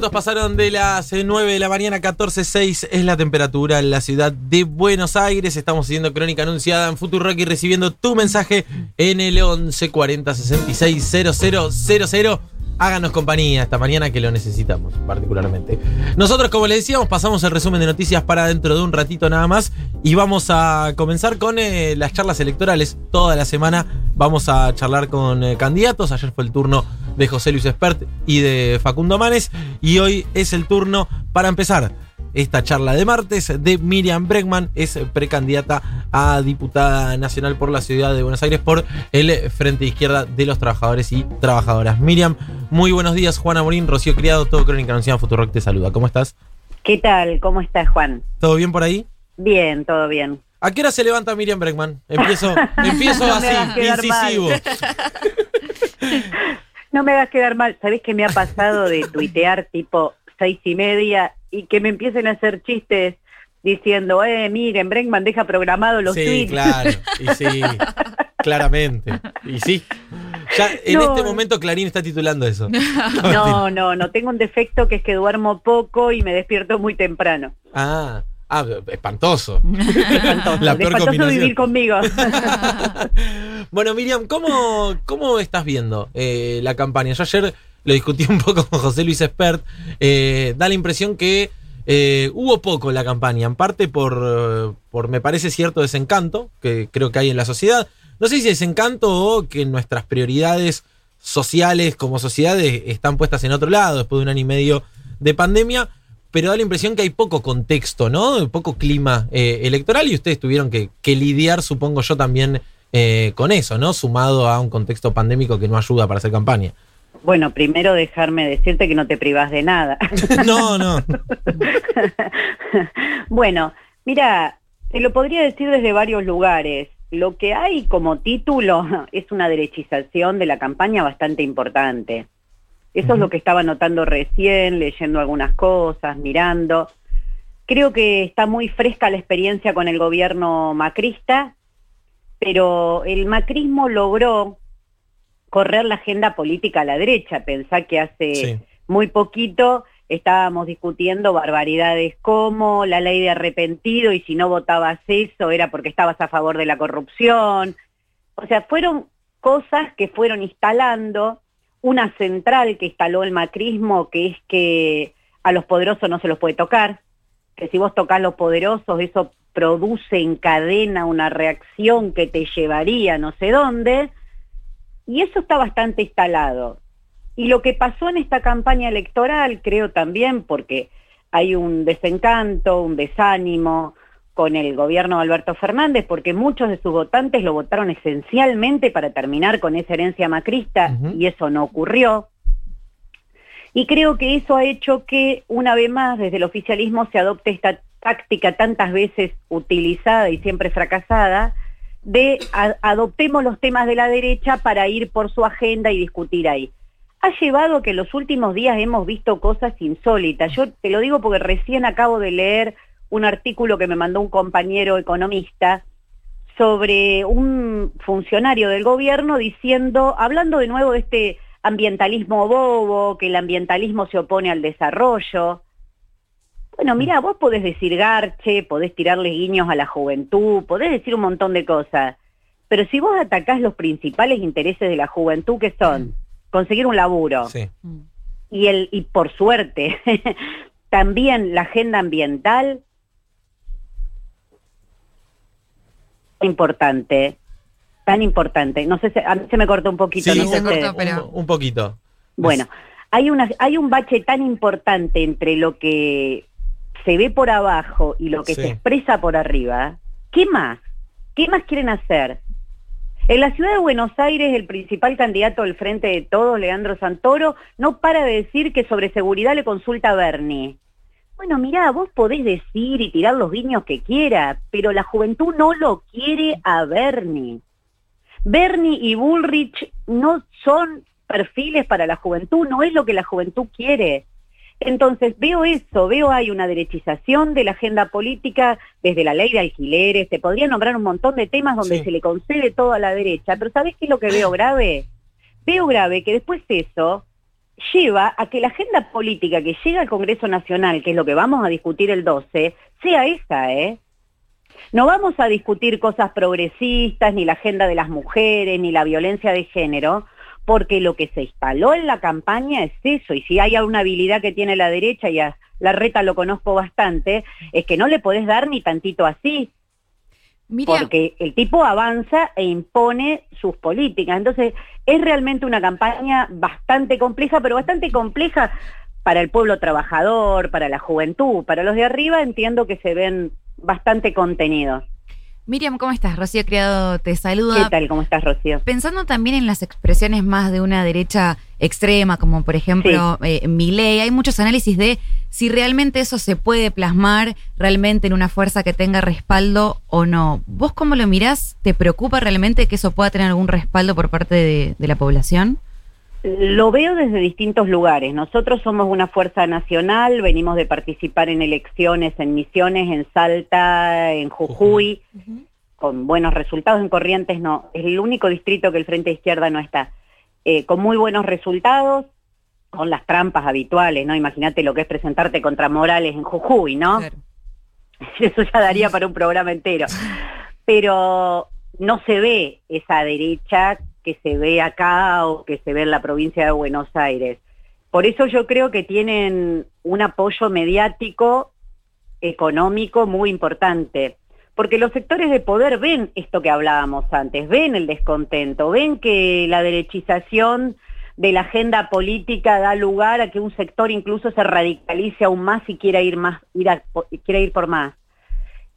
minutos pasaron de las 9 de la mañana, 14.06 es la temperatura en la ciudad de Buenos Aires. Estamos siguiendo Crónica Anunciada en Futurock y recibiendo tu mensaje en el 1140 66 000. Háganos compañía esta mañana que lo necesitamos particularmente. Nosotros, como les decíamos, pasamos el resumen de noticias para dentro de un ratito nada más y vamos a comenzar con eh, las charlas electorales. Toda la semana vamos a charlar con eh, candidatos. Ayer fue el turno de José Luis Espert y de Facundo Manes y hoy es el turno para empezar esta charla de martes de Miriam Bregman, es precandidata a diputada nacional por la ciudad de Buenos Aires por el Frente Izquierda de los Trabajadores y Trabajadoras. Miriam, muy buenos días, Juana Morín, Rocío Criado, todo Crónica Anunciada Futurock te saluda. ¿Cómo estás? ¿Qué tal? ¿Cómo estás, Juan? ¿Todo bien por ahí? Bien, todo bien. ¿A qué hora se levanta Miriam Bregman? Empiezo, empiezo No así, incisivo. No me hagas quedar mal. ¿Sabés qué me ha pasado de tuitear tipo seis y media y que me empiecen a hacer chistes diciendo, eh, miren, Bregman deja programado los sí, tweets? claro, y sí, claramente. Y sí. Ya en No. este momento Clarín está titulando eso. No, no, no. Tengo un defecto que es que duermo poco y me despierto muy temprano. Ah, ah, espantoso. Espantoso. La peor Espantoso combinación. vivir conmigo. bueno, Miriam, ¿cómo, cómo estás viendo eh, la campaña? Yo ayer lo discutí un poco con José Luis Espert. Eh, da la impresión que eh, hubo poco en la campaña, en parte por, por, me parece, cierto desencanto que creo que hay en la sociedad. No sé si desencanto o que nuestras prioridades sociales como sociedad eh, están puestas en otro lado después de un año y medio de pandemia, pero da la impresión que hay poco contexto, ¿no? Poco clima eh, electoral y ustedes tuvieron que, que lidiar, supongo yo, también eh, con eso, ¿no? Sumado a un contexto pandémico que no ayuda para hacer campaña. Bueno, primero dejarme decirte que no te privas de nada. No, no. bueno, mira, te lo podría decir desde varios lugares. Lo que hay como título es una derechización de la campaña bastante importante. Eso es lo que estaba notando recién, leyendo algunas cosas, mirando. Creo que está muy fresca la experiencia con el gobierno macrista, pero el macrismo logró correr la agenda política a la derecha. Pensá que hace Sí. muy poquito estábamos discutiendo barbaridades como la ley de arrepentido y si no votabas eso era porque estabas a favor de la corrupción. O sea, fueron cosas que fueron instalando, una central que instaló el macrismo, que es que a los poderosos no se los puede tocar, que si vos tocas los poderosos eso produce en cadena una reacción que te llevaría no sé dónde, y eso está bastante instalado. Y lo que pasó en esta campaña electoral, creo también, porque hay un desencanto, un desánimo con el gobierno de Alberto Fernández, porque muchos de sus votantes lo votaron esencialmente para terminar con esa herencia macrista, y eso no ocurrió. Y creo que eso ha hecho que, una vez más, desde el oficialismo se adopte esta táctica tantas veces utilizada y siempre fracasada, de a- adoptemos los temas de la derecha para ir por su agenda y discutir ahí. Ha llevado a que en los últimos días hemos visto cosas insólitas. Yo te lo digo porque recién acabo de leer un artículo que me mandó un compañero economista sobre un funcionario del gobierno diciendo, hablando de nuevo de este ambientalismo bobo, que el ambientalismo se opone al desarrollo. Bueno, mira, vos podés decir garche, podés tirarle guiños a la juventud, podés decir un montón de cosas, pero si vos atacás los principales intereses de la juventud, que son conseguir un laburo, Sí. y el y por suerte también la agenda ambiental importante tan importante no sé si a mí se me cortó un poquito Sí, no sé se cortó, pero- un- un poquito. bueno hay una hay un bache tan importante entre lo que se ve por abajo y lo que Sí. se expresa por arriba qué más qué más quieren hacer en la ciudad de Buenos Aires, el principal candidato del Frente de Todos, Leandro Santoro, no para de decir que sobre seguridad le consulta a Bernie. Bueno, mirá, vos podés decir y tirar los guiños que quiera, pero la juventud no lo quiere a Bernie. Bernie y Bullrich no son perfiles para la juventud, no es lo que la juventud quiere. Entonces veo eso, veo hay una derechización de la agenda política desde la ley de alquileres, te podría nombrar un montón de temas donde Sí. se le concede todo a la derecha, pero ¿sabés qué es lo que veo grave? Veo grave que después eso lleva a que la agenda política que llega al Congreso Nacional, que es lo que vamos a discutir el 12, sea esa, ¿eh? No vamos a discutir cosas progresistas, ni la agenda de las mujeres, ni la violencia de género, porque lo que se instaló en la campaña es eso, y si hay alguna habilidad que tiene la derecha, y a la reta lo conozco bastante, es que no le podés dar ni tantito así, porque el tipo avanza e impone sus políticas. Entonces, es realmente una campaña bastante compleja, pero bastante compleja para el pueblo trabajador, para la juventud, para los de arriba entiendo que se ven bastante contenidos. Miriam, ¿cómo estás? Rocío Criado te saluda. ¿Qué tal? ¿Cómo estás, Rocío? Pensando también en las expresiones más de una derecha extrema, como por ejemplo eh, mi ley, hay muchos análisis de si realmente eso se puede plasmar realmente en una fuerza que tenga respaldo o no. ¿Vos cómo lo mirás? ¿Te preocupa realmente que eso pueda tener algún respaldo por parte de la población? Lo veo desde distintos lugares. Nosotros somos una fuerza nacional, venimos de participar en elecciones en Misiones, en Salta, en Jujuy, con buenos resultados. En Corrientes no, es el único distrito que el Frente Izquierda no está. Eh, con muy buenos resultados, con las trampas habituales, ¿no? Imagínate lo que es presentarte contra Morales en Jujuy, ¿no? Eso ya daría para un programa entero. Pero no se ve esa derecha que se ve acá o que se ve en la provincia de Buenos Aires. Por eso yo creo que tienen un apoyo mediático, económico muy importante, porque los sectores de poder ven esto que hablábamos antes, ven el descontento, ven que la derechización de la agenda política da lugar a que un sector incluso se radicalice aún más y quiera ir más, ir quiera ir por más.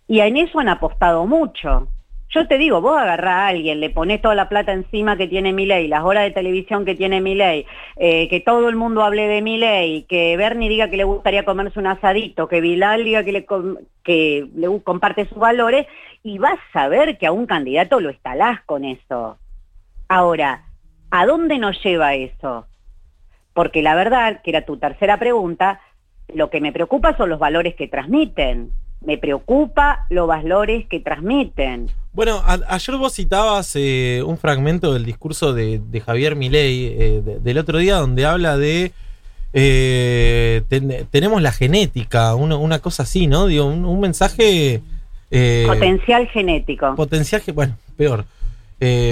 Y en eso han apostado mucho. Yo te digo, vos agarrás a alguien, le pones toda la plata encima que tiene mi ley, las horas de televisión que tiene mi ley, eh, que todo el mundo hable de mi ley, que Bernie diga que le gustaría comerse un asadito, que Bilal diga que le, que le comparte sus valores, y vas a ver que a un candidato lo estalás con eso. Ahora, ¿a dónde nos lleva eso? Porque la verdad, que era tu tercera pregunta, lo que me preocupa son los valores que transmiten me preocupa los valores que transmiten. Bueno, ayer vos citabas eh, un fragmento del discurso de, Javier Milei eh, del otro día donde habla de eh, tenemos la genética, una, cosa así, ¿no? Digo, un, mensaje... potencial genético. Potencial, bueno, peor.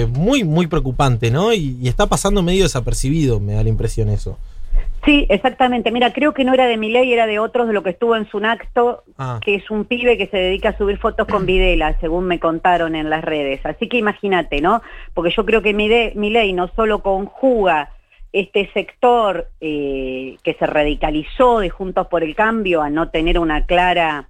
muy, muy preocupante, ¿no? Y, y está pasando medio desapercibido, me da la impresión eso. Sí, exactamente. Mira, creo que no era de mi ley, era de otros de lo que estuvo en su acto, ah. que es un pibe que se dedica a subir fotos con Videla, según me contaron en las redes. Así que imagínate, ¿no? Porque yo creo que mi, ley no solo conjuga este sector eh, que se radicalizó de Juntos por el Cambio a no tener una clara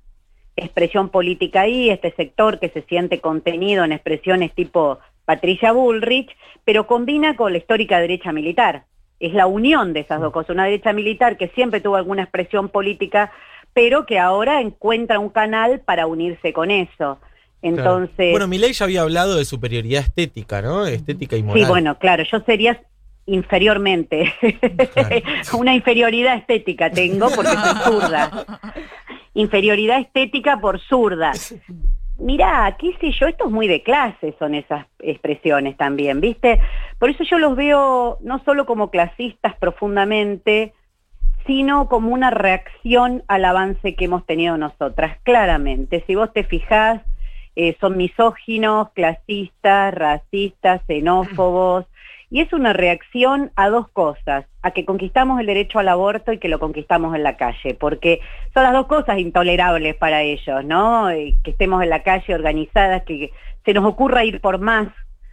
expresión política ahí, este sector que se siente contenido en expresiones tipo Patricia Bullrich, pero combina con la histórica derecha militar es la unión de esas dos cosas, una derecha militar que siempre tuvo alguna expresión política, pero que ahora encuentra un canal para unirse con eso. Entonces. Bueno, Milei ya había hablado de superioridad estética, ¿no? Estética y moral. Sí, bueno, claro, yo sería inferiormente. Una inferioridad estética tengo porque soy zurda. Inferioridad estética por zurda. Mirá, qué sé yo, esto es muy de clase, son esas expresiones también, ¿viste? Por eso yo los veo no solo como clasistas profundamente, sino como una reacción al avance que hemos tenido nosotras, claramente. Si vos te fijás, eh, son misóginos, clasistas, racistas, xenófobos, y es una reacción a dos cosas, a que conquistamos el derecho al aborto y que lo conquistamos en la calle, porque son las dos cosas intolerables para ellos, ¿no? Que estemos en la calle organizadas, que se nos ocurra ir por más.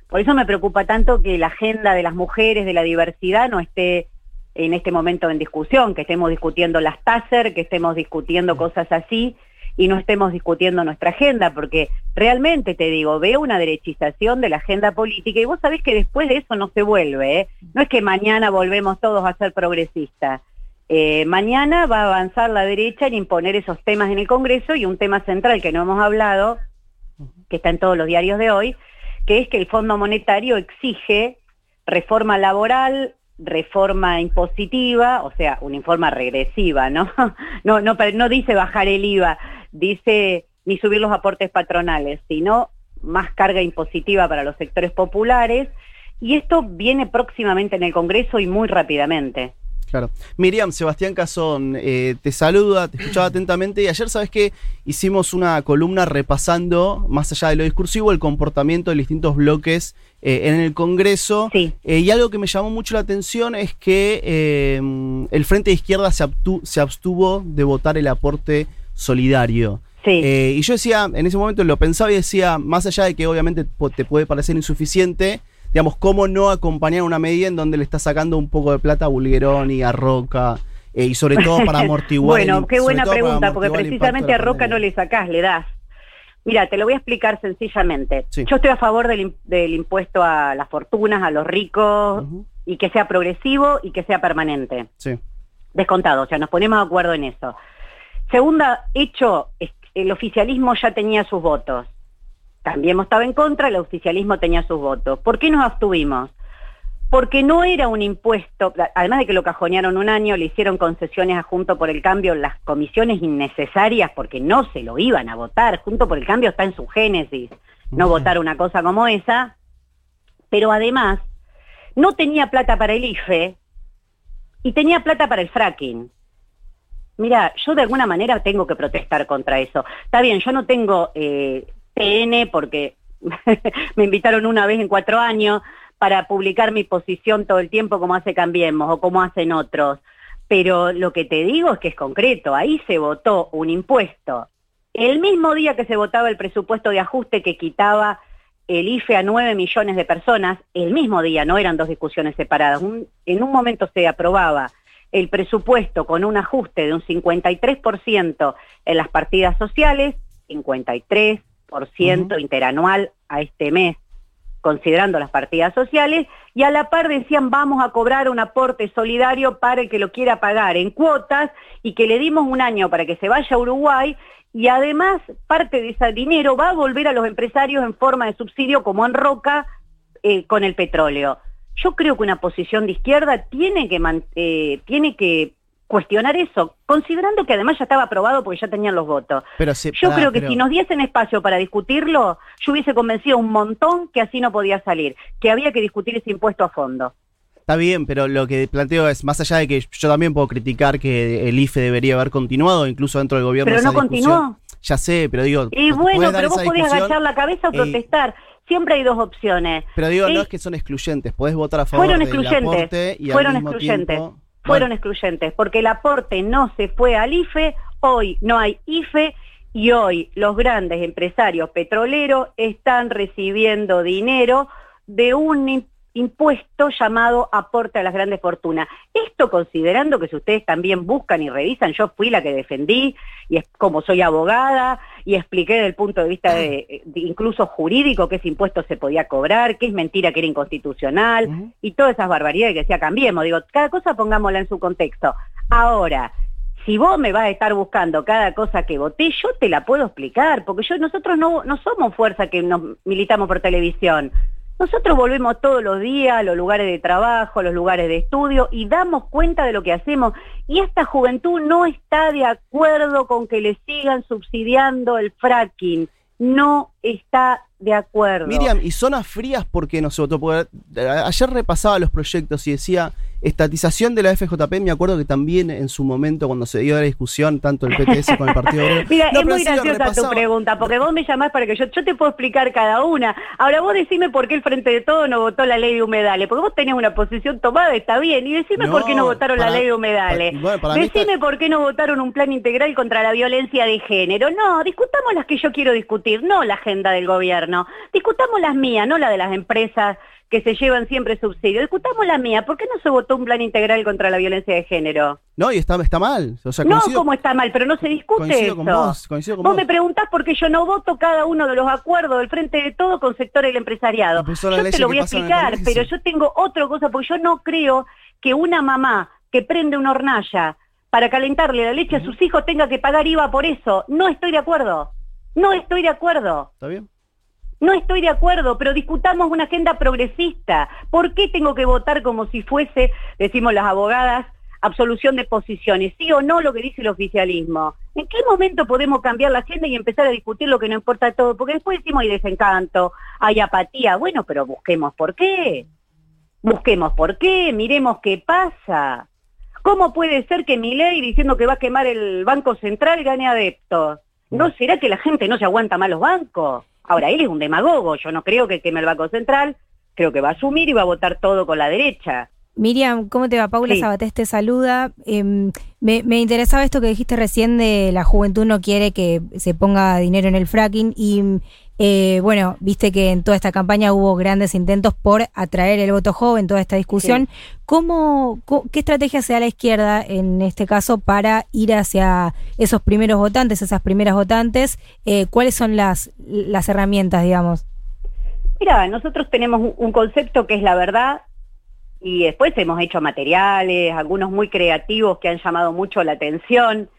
Por eso me preocupa tanto que la agenda de las mujeres, de la diversidad, no esté en este momento en discusión, que estemos discutiendo las TASER, que estemos discutiendo cosas así, y no estemos discutiendo nuestra agenda, porque realmente te digo, veo una derechización de la agenda política y vos sabés que después de eso no se vuelve, ¿eh? no es que mañana volvemos todos a ser progresistas. Eh, mañana va a avanzar la derecha en imponer esos temas en el Congreso y un tema central que no hemos hablado, que está en todos los diarios de hoy, que es que el Fondo Monetario exige reforma laboral, reforma impositiva, o sea, una informa regresiva, ¿no? No, no, no dice bajar el IVA, dice ni subir los aportes patronales, sino más carga impositiva para los sectores populares, y esto viene próximamente en el Congreso y muy rápidamente. Claro. Miriam, Sebastián Cazón, eh, te saluda, te escuchaba atentamente y ayer, ¿sabes qué? Hicimos una columna repasando, más allá de lo discursivo, el comportamiento de distintos bloques eh, en el Congreso. Sí. Eh, y algo que me llamó mucho la atención es que el Frente de Izquierda se, abstu- se abstuvo de votar el aporte solidario. Sí. Y yo decía, en ese momento lo pensaba y decía, más allá de que obviamente te puede parecer insuficiente, digamos, ¿cómo no acompañar una medida en donde le está sacando un poco de plata a Bulguerón y a Roca? eh, y sobre todo para amortiguar. bueno, qué buena pregunta, porque precisamente a Roca no le sacás, le das. Mira, te lo voy a explicar sencillamente. Sí. Yo estoy a favor del, del impuesto a las fortunas, a los ricos, y que sea progresivo y que sea permanente. Sí. Descontado, o sea, nos ponemos de acuerdo en eso. Segunda hecho, el oficialismo ya tenía sus votos. También estaba en contra, el oficialismo tenía sus votos. ¿Por qué nos abstuvimos? Porque no era un impuesto, además de que lo cajonearon un año, le hicieron concesiones a Junto por el Cambio, las comisiones innecesarias porque no se lo iban a votar. Junto por el Cambio está en su génesis, no votar una cosa como esa. Pero además, no tenía plata para el IFE y tenía plata para el fracking. Mira, yo de alguna manera tengo que protestar contra eso. Está bien, yo no tengo eh, TN porque me invitaron una vez en cuatro años para publicar mi posición todo el tiempo como hace Cambiemos o como hacen otros. Pero lo que te digo es que es concreto. Ahí se votó un impuesto. El mismo día que se votaba el presupuesto de ajuste que quitaba el IFE a 9 millones de personas, el mismo día, no eran dos discusiones separadas. En un momento se aprobaba el presupuesto con un ajuste de un 53% en las partidas sociales, 53% Ujú. interanual a este mes, considerando las partidas sociales, y a la par decían vamos a cobrar un aporte solidario para el que lo quiera pagar en cuotas y que le dimos un año para que se vaya a Uruguay y además parte de ese dinero va a volver a los empresarios en forma de subsidio como en Roca eh, con el petróleo. Yo creo que una posición de izquierda tiene que, eh, tiene que cuestionar eso, considerando que además ya estaba aprobado porque ya tenían los votos. Pero se- Yo pará, creo que pero- si nos diesen espacio para discutirlo, yo hubiese convencido un montón que así no podía salir, que había que discutir ese impuesto a fondo. Está bien, pero lo que planteo es, más allá de que yo también puedo criticar que el IFE debería haber continuado, incluso dentro del gobierno. Pero no continuó. Ya sé, pero digo. Y ¿puedes bueno, pero vos podés agachar la cabeza o Eh, protestar. Siempre hay dos opciones. Pero digo, no es que son excluyentes, podés votar a favor Fueron del excluyentes, aporte y fueron al mismo excluyentes, tiempo... fueron excluyentes, porque el aporte no se fue al IFE, hoy no hay IFE y hoy los grandes empresarios petroleros están recibiendo dinero de un impuesto llamado aporte a las grandes fortunas. Esto considerando que si ustedes también buscan y revisan, yo fui la que defendí y es como soy abogada y expliqué desde el punto de vista de, de incluso jurídico que ese impuesto se podía cobrar, que es mentira que era inconstitucional y todas esas barbaridades que decía cambiemos. Digo, cada cosa pongámosla en su contexto. Ahora, si vos me vas a estar buscando cada cosa que voté, yo te la puedo explicar, porque yo nosotros no, no somos fuerza que nos militamos por televisión. Nosotros volvemos todos los días a los lugares de trabajo, a los lugares de estudio y damos cuenta de lo que hacemos. Y esta juventud no está de acuerdo con que le sigan subsidiando el fracking. No está de acuerdo. Miriam, ¿y zonas frías por qué a- ayer repasaba los proyectos y decía estatización de la FJP. Me acuerdo que también en su momento, cuando se dio la discusión, tanto el PTS con el Partido Obrero. Mira, No, es muy graciosa tu pregunta, porque vos me llamás para que yo, yo te puedo explicar cada una. Ahora vos decime por qué el Frente de Todo no votó la ley de humedales, porque vos tenés una posición tomada, está bien, y decime No, por qué no votaron la ley de humedales. para- bueno, para mí decime está- por qué no votaron un plan integral contra la violencia de género. No, discutamos las que yo quiero discutir, no la agenda del gobierno. Discutamos las mías, no la de las empresas que se llevan siempre subsidios. Discutamos la mía. ¿Por qué no se votó un plan integral contra la violencia de género? No, y está, está mal. O sea, no, como está mal, pero no se discute coincido eso. con vos. Coincido con Vos vos. me preguntás por qué yo no voto cada uno de los acuerdos del Frente de Todo con sector del empresariado. Yo te lo voy a explicar, pero yo tengo otra cosa, porque yo no creo que una mamá que prende una hornalla para calentarle la leche a sus hijos tenga que pagar IVA por eso. No estoy de acuerdo. No estoy de acuerdo. ¿Está bien? No estoy de acuerdo, pero discutamos una agenda progresista. ¿Por qué tengo que votar como si fuese, decimos las abogadas, absolución de posiciones? ¿Sí o no lo que dice el oficialismo? ¿En qué momento podemos cambiar la agenda y empezar a discutir lo que no importa todo? Porque después decimos hay desencanto, hay apatía. Bueno, pero busquemos por qué. Busquemos por qué, miremos qué pasa. ¿Cómo puede ser que mi ley diciendo que va a quemar el Banco Central gane adeptos? ¿No será que la gente no se aguanta más los bancos? Ahora, él es un demagogo, yo no creo que queme el Banco Central, creo que va a asumir y va a votar todo con la derecha. Miriam, ¿cómo te va? Paula Sí. Sabatés te saluda. Em, me, me interesaba esto que dijiste recién de la juventud no quiere que se ponga dinero en el fracking y eh, bueno, viste que en toda esta campaña hubo grandes intentos por atraer el voto joven, toda esta discusión. ¿Cómo, co- ¿Qué estrategia se da la izquierda en este caso para ir hacia esos primeros votantes, esas primeras votantes? Eh, ¿Cuáles son las, las herramientas, digamos? Mira, nosotros tenemos un concepto que es la verdad y después hemos hecho materiales, algunos muy creativos que han llamado mucho la atención,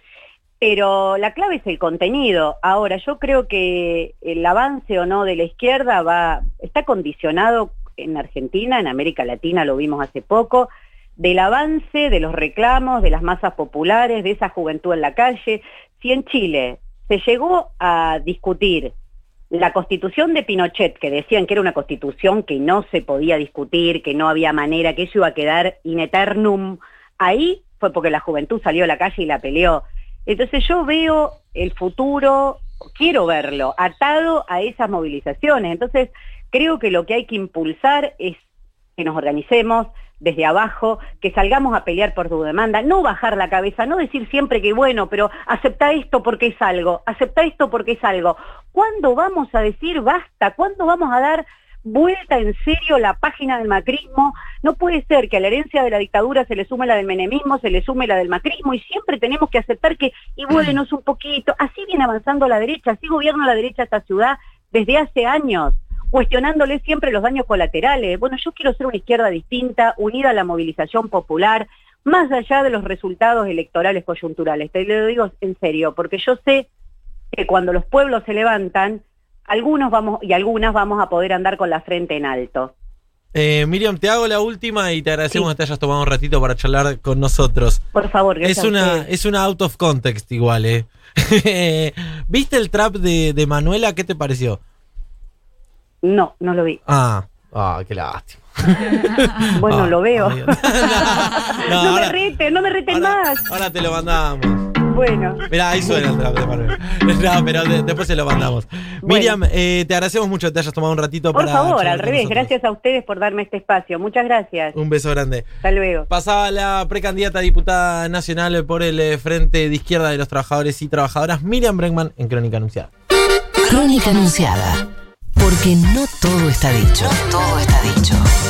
pero la clave es el contenido. Ahora, yo creo que el avance o no de la izquierda va, está condicionado en Argentina, en América Latina lo vimos hace poco, del avance de los reclamos de las masas populares, de esa juventud en la calle. Si en Chile se llegó a discutir la constitución de Pinochet, que decían que era una constitución que no se podía discutir, que no había manera, que eso iba a quedar in eternum, ahí fue porque la juventud salió a la calle y la peleó. Entonces yo veo el futuro, quiero verlo, atado a esas movilizaciones. Entonces creo que lo que hay que impulsar es que nos organicemos desde abajo, que salgamos a pelear por tu demanda, no bajar la cabeza, no decir siempre que bueno, pero acepta esto porque es algo, acepta esto porque es algo. ¿Cuándo vamos a decir basta? ¿Cuándo vamos a dar vuelta en serio la página del macrismo? No puede ser que a la herencia de la dictadura se le sume la del menemismo, se le sume la del macrismo y siempre tenemos que aceptar que, es un poquito, así viene avanzando la derecha, así gobierna la derecha esta ciudad desde hace años cuestionándole siempre los daños colaterales. Bueno, yo quiero ser una izquierda distinta, unida a la movilización popular, más allá de los resultados electorales coyunturales. Te lo digo en serio, porque yo sé que cuando los pueblos se levantan, algunos vamos y algunas vamos a poder andar con la frente en alto. Eh, Miriam, te hago la última y te agradecemos Sí. que te hayas tomado un ratito para charlar con nosotros. Por favor, gracias Es una, es una out of context igual, ¿eh? ¿Viste el trap de, de Manuela? ¿Qué te pareció? No, no lo vi. Ah, ah, qué lástima. Bueno, Ah, lo veo. ay, no, ahora- me reten, no me reten ahora, más. ahora te lo mandamos. Bueno. Mirá, ahí suena el trap de Manuela. No, pero de- después se lo mandamos. Bueno. Miriam, eh, te agradecemos mucho que te hayas tomado un ratito Por para. favor, charlar al revés, nosotros. gracias a ustedes por darme este espacio. Muchas gracias. Un beso grande. Hasta luego. Pasaba la precandidata a diputada nacional por el eh, Frente de Izquierda de los Trabajadores y Trabajadoras, Miriam Bregman, en Crónica Anunciada. Crónica Anunciada. Porque no todo está dicho. No todo está dicho.